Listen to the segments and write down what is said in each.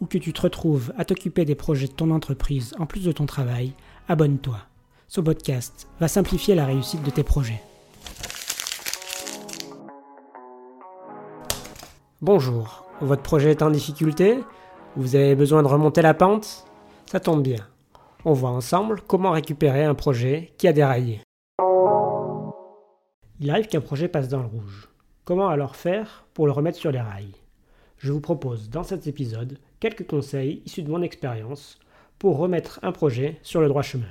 ou que tu te retrouves à t'occuper des projets de ton entreprise en plus de ton travail, abonne-toi. Ce podcast va simplifier la réussite de tes projets. Bonjour, votre projet est en difficulté? Vous avez besoin de remonter la pente? Ça tombe bien. On voit ensemble comment récupérer un projet qui a déraillé. Il arrive qu'un projet passe dans le rouge. Comment alors faire pour le remettre sur les rails? Je vous propose dans cet épisode quelques conseils issus de mon expérience pour remettre un projet sur le droit chemin.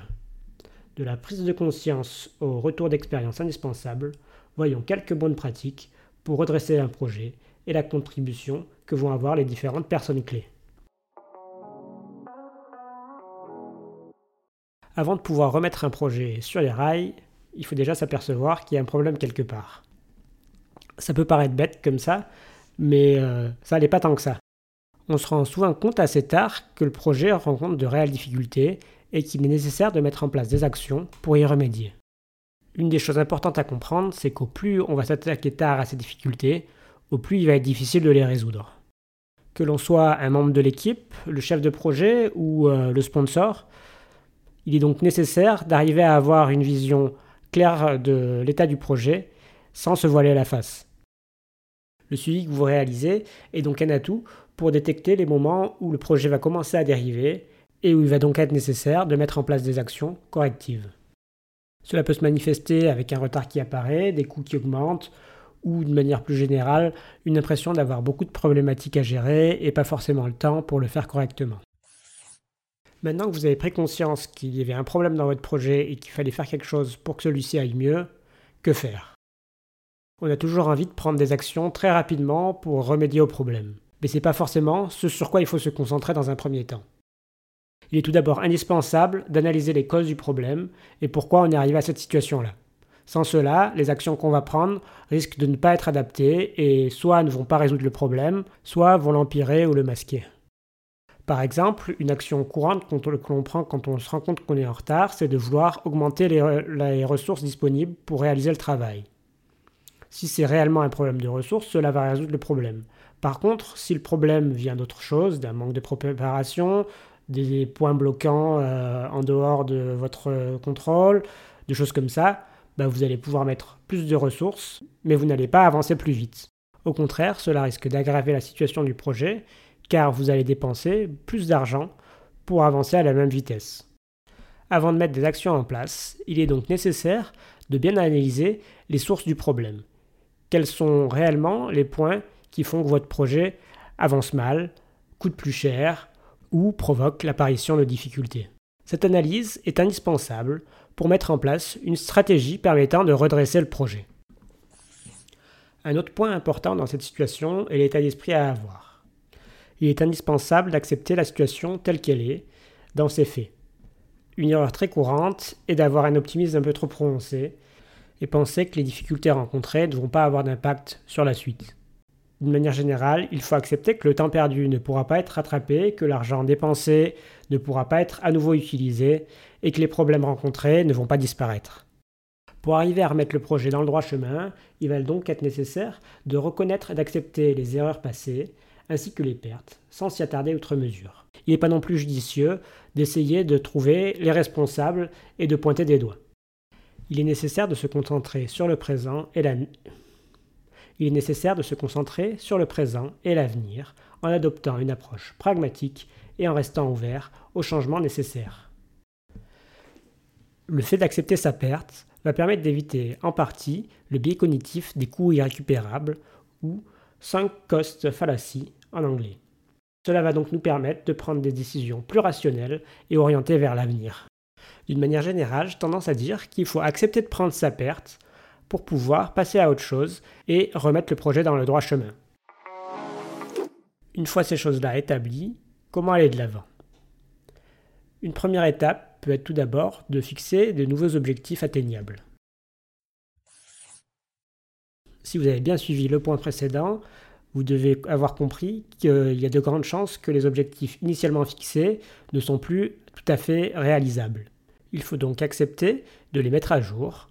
De la prise de conscience au retour d'expérience indispensable, voyons quelques bonnes pratiques pour redresser un projet et la contribution que vont avoir les différentes personnes clés. Avant de pouvoir remettre un projet sur les rails, il faut déjà s'apercevoir qu'il y a un problème quelque part. Ça peut paraître bête comme ça, mais euh, ça n'est pas tant que ça on se rend souvent compte assez tard que le projet rencontre de réelles difficultés et qu'il est nécessaire de mettre en place des actions pour y remédier. Une des choses importantes à comprendre, c'est qu'au plus on va s'attaquer tard à ces difficultés, au plus il va être difficile de les résoudre. Que l'on soit un membre de l'équipe, le chef de projet ou euh, le sponsor, il est donc nécessaire d'arriver à avoir une vision claire de l'état du projet sans se voiler la face. Le suivi que vous réalisez est donc un atout pour détecter les moments où le projet va commencer à dériver et où il va donc être nécessaire de mettre en place des actions correctives. Cela peut se manifester avec un retard qui apparaît, des coûts qui augmentent, ou de manière plus générale, une impression d'avoir beaucoup de problématiques à gérer et pas forcément le temps pour le faire correctement. Maintenant que vous avez pris conscience qu'il y avait un problème dans votre projet et qu'il fallait faire quelque chose pour que celui-ci aille mieux, que faire? On a toujours envie de prendre des actions très rapidement pour remédier au problème mais ce n'est pas forcément ce sur quoi il faut se concentrer dans un premier temps. Il est tout d'abord indispensable d'analyser les causes du problème et pourquoi on est arrivé à cette situation-là. Sans cela, les actions qu'on va prendre risquent de ne pas être adaptées et soit ne vont pas résoudre le problème, soit vont l'empirer ou le masquer. Par exemple, une action courante que l'on prend quand on se rend compte qu'on est en retard, c'est de vouloir augmenter les, les ressources disponibles pour réaliser le travail. Si c'est réellement un problème de ressources, cela va résoudre le problème. Par contre, si le problème vient d'autre chose, d'un manque de préparation, des points bloquants euh, en dehors de votre contrôle, des choses comme ça, bah, vous allez pouvoir mettre plus de ressources, mais vous n'allez pas avancer plus vite. Au contraire, cela risque d'aggraver la situation du projet, car vous allez dépenser plus d'argent pour avancer à la même vitesse. Avant de mettre des actions en place, il est donc nécessaire de bien analyser les sources du problème. Quels sont réellement les points qui font que votre projet avance mal, coûte plus cher ou provoque l'apparition de difficultés. Cette analyse est indispensable pour mettre en place une stratégie permettant de redresser le projet. Un autre point important dans cette situation est l'état d'esprit à avoir. Il est indispensable d'accepter la situation telle qu'elle est, dans ses faits. Une erreur très courante est d'avoir un optimisme un peu trop prononcé et penser que les difficultés rencontrées ne vont pas avoir d'impact sur la suite. D'une manière générale, il faut accepter que le temps perdu ne pourra pas être rattrapé, que l'argent dépensé ne pourra pas être à nouveau utilisé et que les problèmes rencontrés ne vont pas disparaître. Pour arriver à remettre le projet dans le droit chemin, il va donc être nécessaire de reconnaître et d'accepter les erreurs passées ainsi que les pertes, sans s'y attarder outre mesure. Il n'est pas non plus judicieux d'essayer de trouver les responsables et de pointer des doigts. Il est nécessaire de se concentrer sur le présent et la il est nécessaire de se concentrer sur le présent et l'avenir en adoptant une approche pragmatique et en restant ouvert aux changements nécessaires. Le fait d'accepter sa perte va permettre d'éviter en partie le biais cognitif des coûts irrécupérables ou sunk cost fallacy en anglais. Cela va donc nous permettre de prendre des décisions plus rationnelles et orientées vers l'avenir. D'une manière générale, j'ai tendance à dire qu'il faut accepter de prendre sa perte pour pouvoir passer à autre chose et remettre le projet dans le droit chemin. Une fois ces choses-là établies, comment aller de l'avant? Une première étape peut être tout d'abord de fixer de nouveaux objectifs atteignables. Si vous avez bien suivi le point précédent, vous devez avoir compris qu'il y a de grandes chances que les objectifs initialement fixés ne sont plus tout à fait réalisables. Il faut donc accepter de les mettre à jour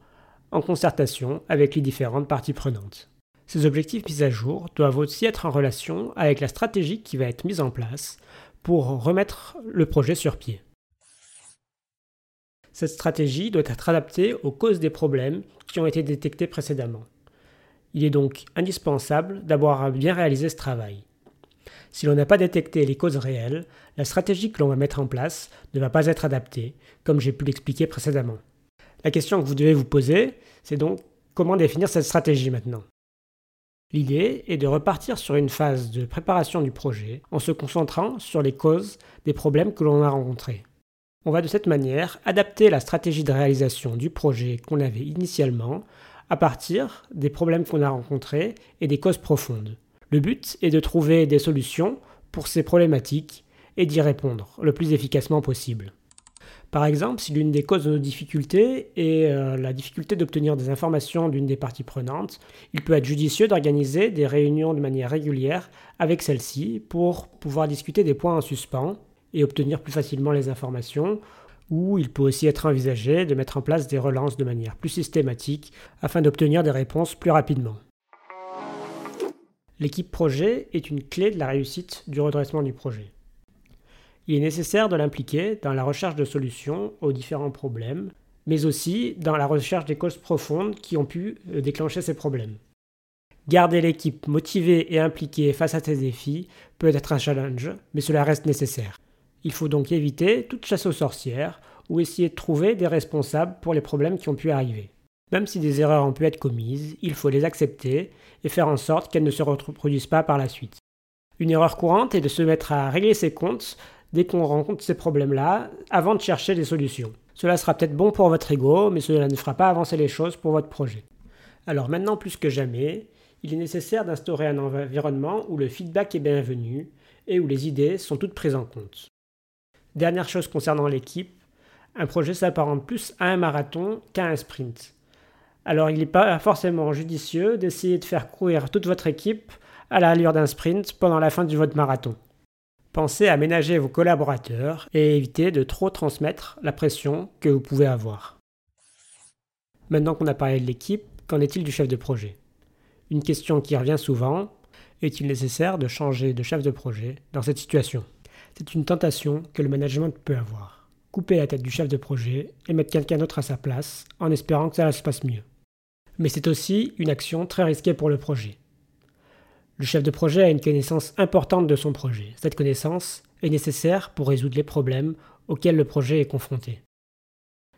en concertation avec les différentes parties prenantes. Ces objectifs mis à jour doivent aussi être en relation avec la stratégie qui va être mise en place pour remettre le projet sur pied. Cette stratégie doit être adaptée aux causes des problèmes qui ont été détectés précédemment. Il est donc indispensable d'avoir bien réalisé ce travail. Si l'on n'a pas détecté les causes réelles, la stratégie que l'on va mettre en place ne va pas être adaptée, comme j'ai pu l'expliquer précédemment. La question que vous devez vous poser, c'est donc comment définir cette stratégie maintenant? L'idée est de repartir sur une phase de préparation du projet en se concentrant sur les causes des problèmes que l'on a rencontrés. On va de cette manière adapter la stratégie de réalisation du projet qu'on avait initialement à partir des problèmes qu'on a rencontrés et des causes profondes. Le but est de trouver des solutions pour ces problématiques et d'y répondre le plus efficacement possible. Par exemple, si l'une des causes de nos difficultés est euh, la difficulté d'obtenir des informations d'une des parties prenantes, il peut être judicieux d'organiser des réunions de manière régulière avec celle-ci pour pouvoir discuter des points en suspens et obtenir plus facilement les informations, ou il peut aussi être envisagé de mettre en place des relances de manière plus systématique afin d'obtenir des réponses plus rapidement. L'équipe projet est une clé de la réussite du redressement du projet. Il est nécessaire de l'impliquer dans la recherche de solutions aux différents problèmes, mais aussi dans la recherche des causes profondes qui ont pu euh, déclencher ces problèmes. Garder l'équipe motivée et impliquée face à ces défis peut être un challenge, mais cela reste nécessaire. Il faut donc éviter toute chasse aux sorcières ou essayer de trouver des responsables pour les problèmes qui ont pu arriver. Même si des erreurs ont pu être commises, il faut les accepter et faire en sorte qu'elles ne se reproduisent pas par la suite. Une erreur courante est de se mettre à régler ses comptes dès qu'on rencontre ces problèmes-là, avant de chercher des solutions. Cela sera peut-être bon pour votre ego, mais cela ne fera pas avancer les choses pour votre projet. Alors maintenant plus que jamais, il est nécessaire d'instaurer un environnement où le feedback est bienvenu et où les idées sont toutes prises en compte. Dernière chose concernant l'équipe, un projet s'apparente plus à un marathon qu'à un sprint. Alors il n'est pas forcément judicieux d'essayer de faire courir toute votre équipe à l'allure d'un sprint pendant la fin de votre marathon. Pensez à ménager vos collaborateurs et évitez de trop transmettre la pression que vous pouvez avoir. Maintenant qu'on a parlé de l'équipe, qu'en est-il du chef de projet? Une question qui revient souvent, est-il nécessaire de changer de chef de projet dans cette situation? C'est une tentation que le management peut avoir. Couper la tête du chef de projet et mettre quelqu'un d'autre à sa place en espérant que ça se passe mieux. Mais c'est aussi une action très risquée pour le projet. Le chef de projet a une connaissance importante de son projet. Cette connaissance est nécessaire pour résoudre les problèmes auxquels le projet est confronté.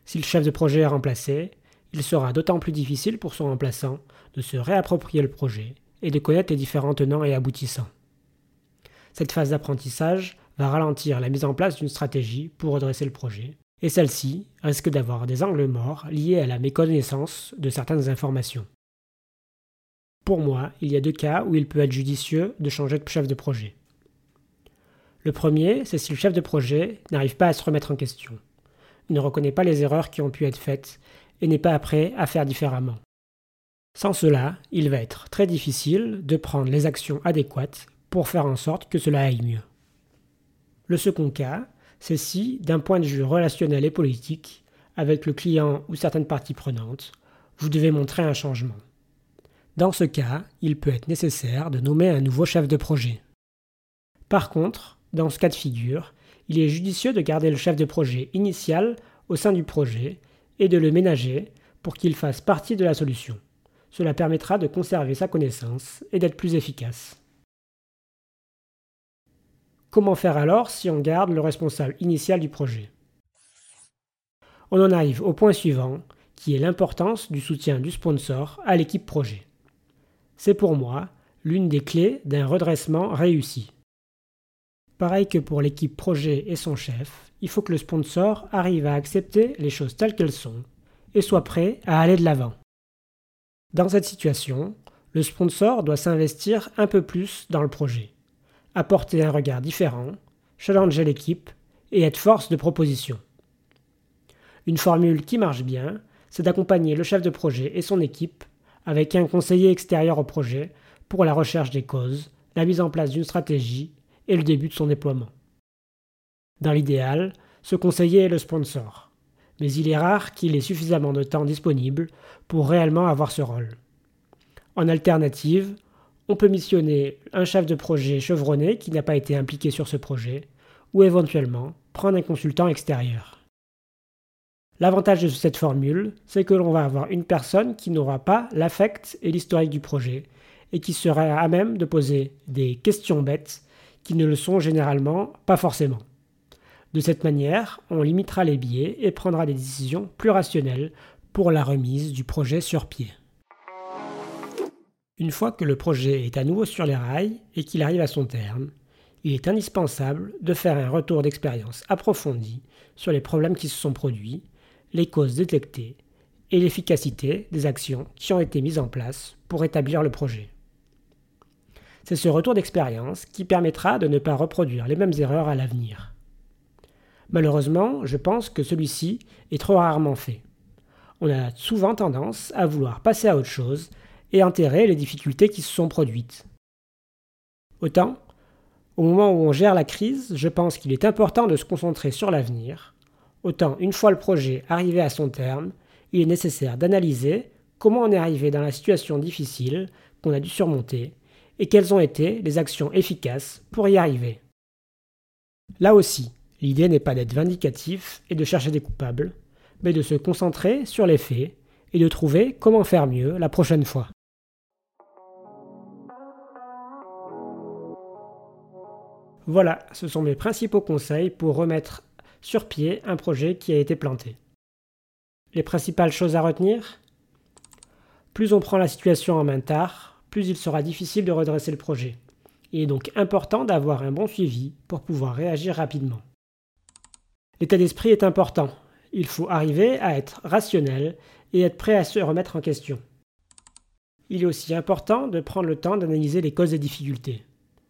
Si le chef de projet est remplacé, il sera d'autant plus difficile pour son remplaçant de se réapproprier le projet et de connaître les différents tenants et aboutissants. Cette phase d'apprentissage va ralentir la mise en place d'une stratégie pour redresser le projet, et celle-ci risque d'avoir des angles morts liés à la méconnaissance de certaines informations. Pour moi, il y a deux cas où il peut être judicieux de changer de chef de projet. Le premier, c'est si le chef de projet n'arrive pas à se remettre en question, ne reconnaît pas les erreurs qui ont pu être faites et n'est pas prêt à faire différemment. Sans cela, il va être très difficile de prendre les actions adéquates pour faire en sorte que cela aille mieux. Le second cas, c'est si, d'un point de vue relationnel et politique, avec le client ou certaines parties prenantes, vous devez montrer un changement. Dans ce cas, il peut être nécessaire de nommer un nouveau chef de projet. Par contre, dans ce cas de figure, il est judicieux de garder le chef de projet initial au sein du projet et de le ménager pour qu'il fasse partie de la solution. Cela permettra de conserver sa connaissance et d'être plus efficace. Comment faire alors si on garde le responsable initial du projet? On en arrive au point suivant, qui est l'importance du soutien du sponsor à l'équipe projet. C'est pour moi l'une des clés d'un redressement réussi. Pareil que pour l'équipe projet et son chef, il faut que le sponsor arrive à accepter les choses telles qu'elles sont et soit prêt à aller de l'avant. Dans cette situation, le sponsor doit s'investir un peu plus dans le projet, apporter un regard différent, challenger l'équipe et être force de proposition. Une formule qui marche bien, c'est d'accompagner le chef de projet et son équipe avec un conseiller extérieur au projet pour la recherche des causes, la mise en place d'une stratégie et le début de son déploiement. Dans l'idéal, ce conseiller est le sponsor, mais il est rare qu'il ait suffisamment de temps disponible pour réellement avoir ce rôle. En alternative, on peut missionner un chef de projet chevronné qui n'a pas été impliqué sur ce projet, ou éventuellement prendre un consultant extérieur. L'avantage de cette formule, c'est que l'on va avoir une personne qui n'aura pas l'affect et l'historique du projet, et qui sera à même de poser des questions bêtes qui ne le sont généralement pas forcément. De cette manière, on limitera les biais et prendra des décisions plus rationnelles pour la remise du projet sur pied. Une fois que le projet est à nouveau sur les rails et qu'il arrive à son terme, il est indispensable de faire un retour d'expérience approfondi sur les problèmes qui se sont produits, les causes détectées et l'efficacité des actions qui ont été mises en place pour établir le projet. C'est ce retour d'expérience qui permettra de ne pas reproduire les mêmes erreurs à l'avenir. Malheureusement, je pense que celui-ci est trop rarement fait. On a souvent tendance à vouloir passer à autre chose et enterrer les difficultés qui se sont produites. Autant, au moment où on gère la crise, je pense qu'il est important de se concentrer sur l'avenir. Autant, une fois le projet arrivé à son terme, il est nécessaire d'analyser comment on est arrivé dans la situation difficile qu'on a dû surmonter et quelles ont été les actions efficaces pour y arriver. Là aussi, l'idée n'est pas d'être vindicatif et de chercher des coupables, mais de se concentrer sur les faits et de trouver comment faire mieux la prochaine fois. Voilà, ce sont mes principaux conseils pour remettre sur pied un projet qui a été planté. Les principales choses à retenir? Plus on prend la situation en main tard, plus il sera difficile de redresser le projet. Il est donc important d'avoir un bon suivi pour pouvoir réagir rapidement. L'état d'esprit est important. Il faut arriver à être rationnel et être prêt à se remettre en question. Il est aussi important de prendre le temps d'analyser les causes des difficultés.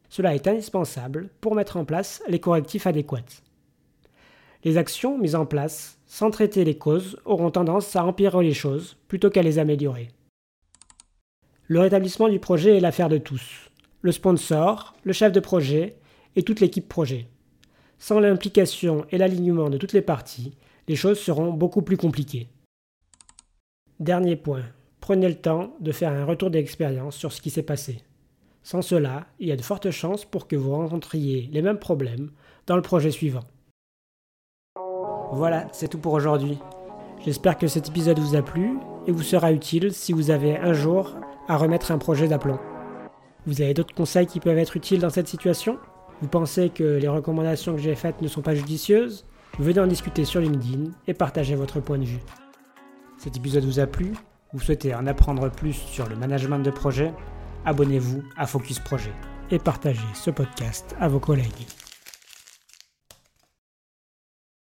Cela est indispensable pour mettre en place les correctifs adéquats. Les actions mises en place sans traiter les causes auront tendance à empirer les choses plutôt qu'à les améliorer. Le rétablissement du projet est l'affaire de tous. Le sponsor, le chef de projet et toute l'équipe projet. Sans l'implication et l'alignement de toutes les parties, les choses seront beaucoup plus compliquées. Dernier point, prenez le temps de faire un retour d'expérience sur ce qui s'est passé. Sans cela, il y a de fortes chances pour que vous rencontriez les mêmes problèmes dans le projet suivant. Voilà, c'est tout pour aujourd'hui. J'espère que cet épisode vous a plu et vous sera utile si vous avez un jour à remettre un projet d'aplomb. Vous avez d'autres conseils qui peuvent être utiles dans cette situation? Vous pensez que les recommandations que j'ai faites ne sont pas judicieuses? Venez en discuter sur LinkedIn et partagez votre point de vue. Cet épisode vous a plu? Vous souhaitez en apprendre plus sur le management de projet? Abonnez-vous à Focus Projet et partagez ce podcast à vos collègues.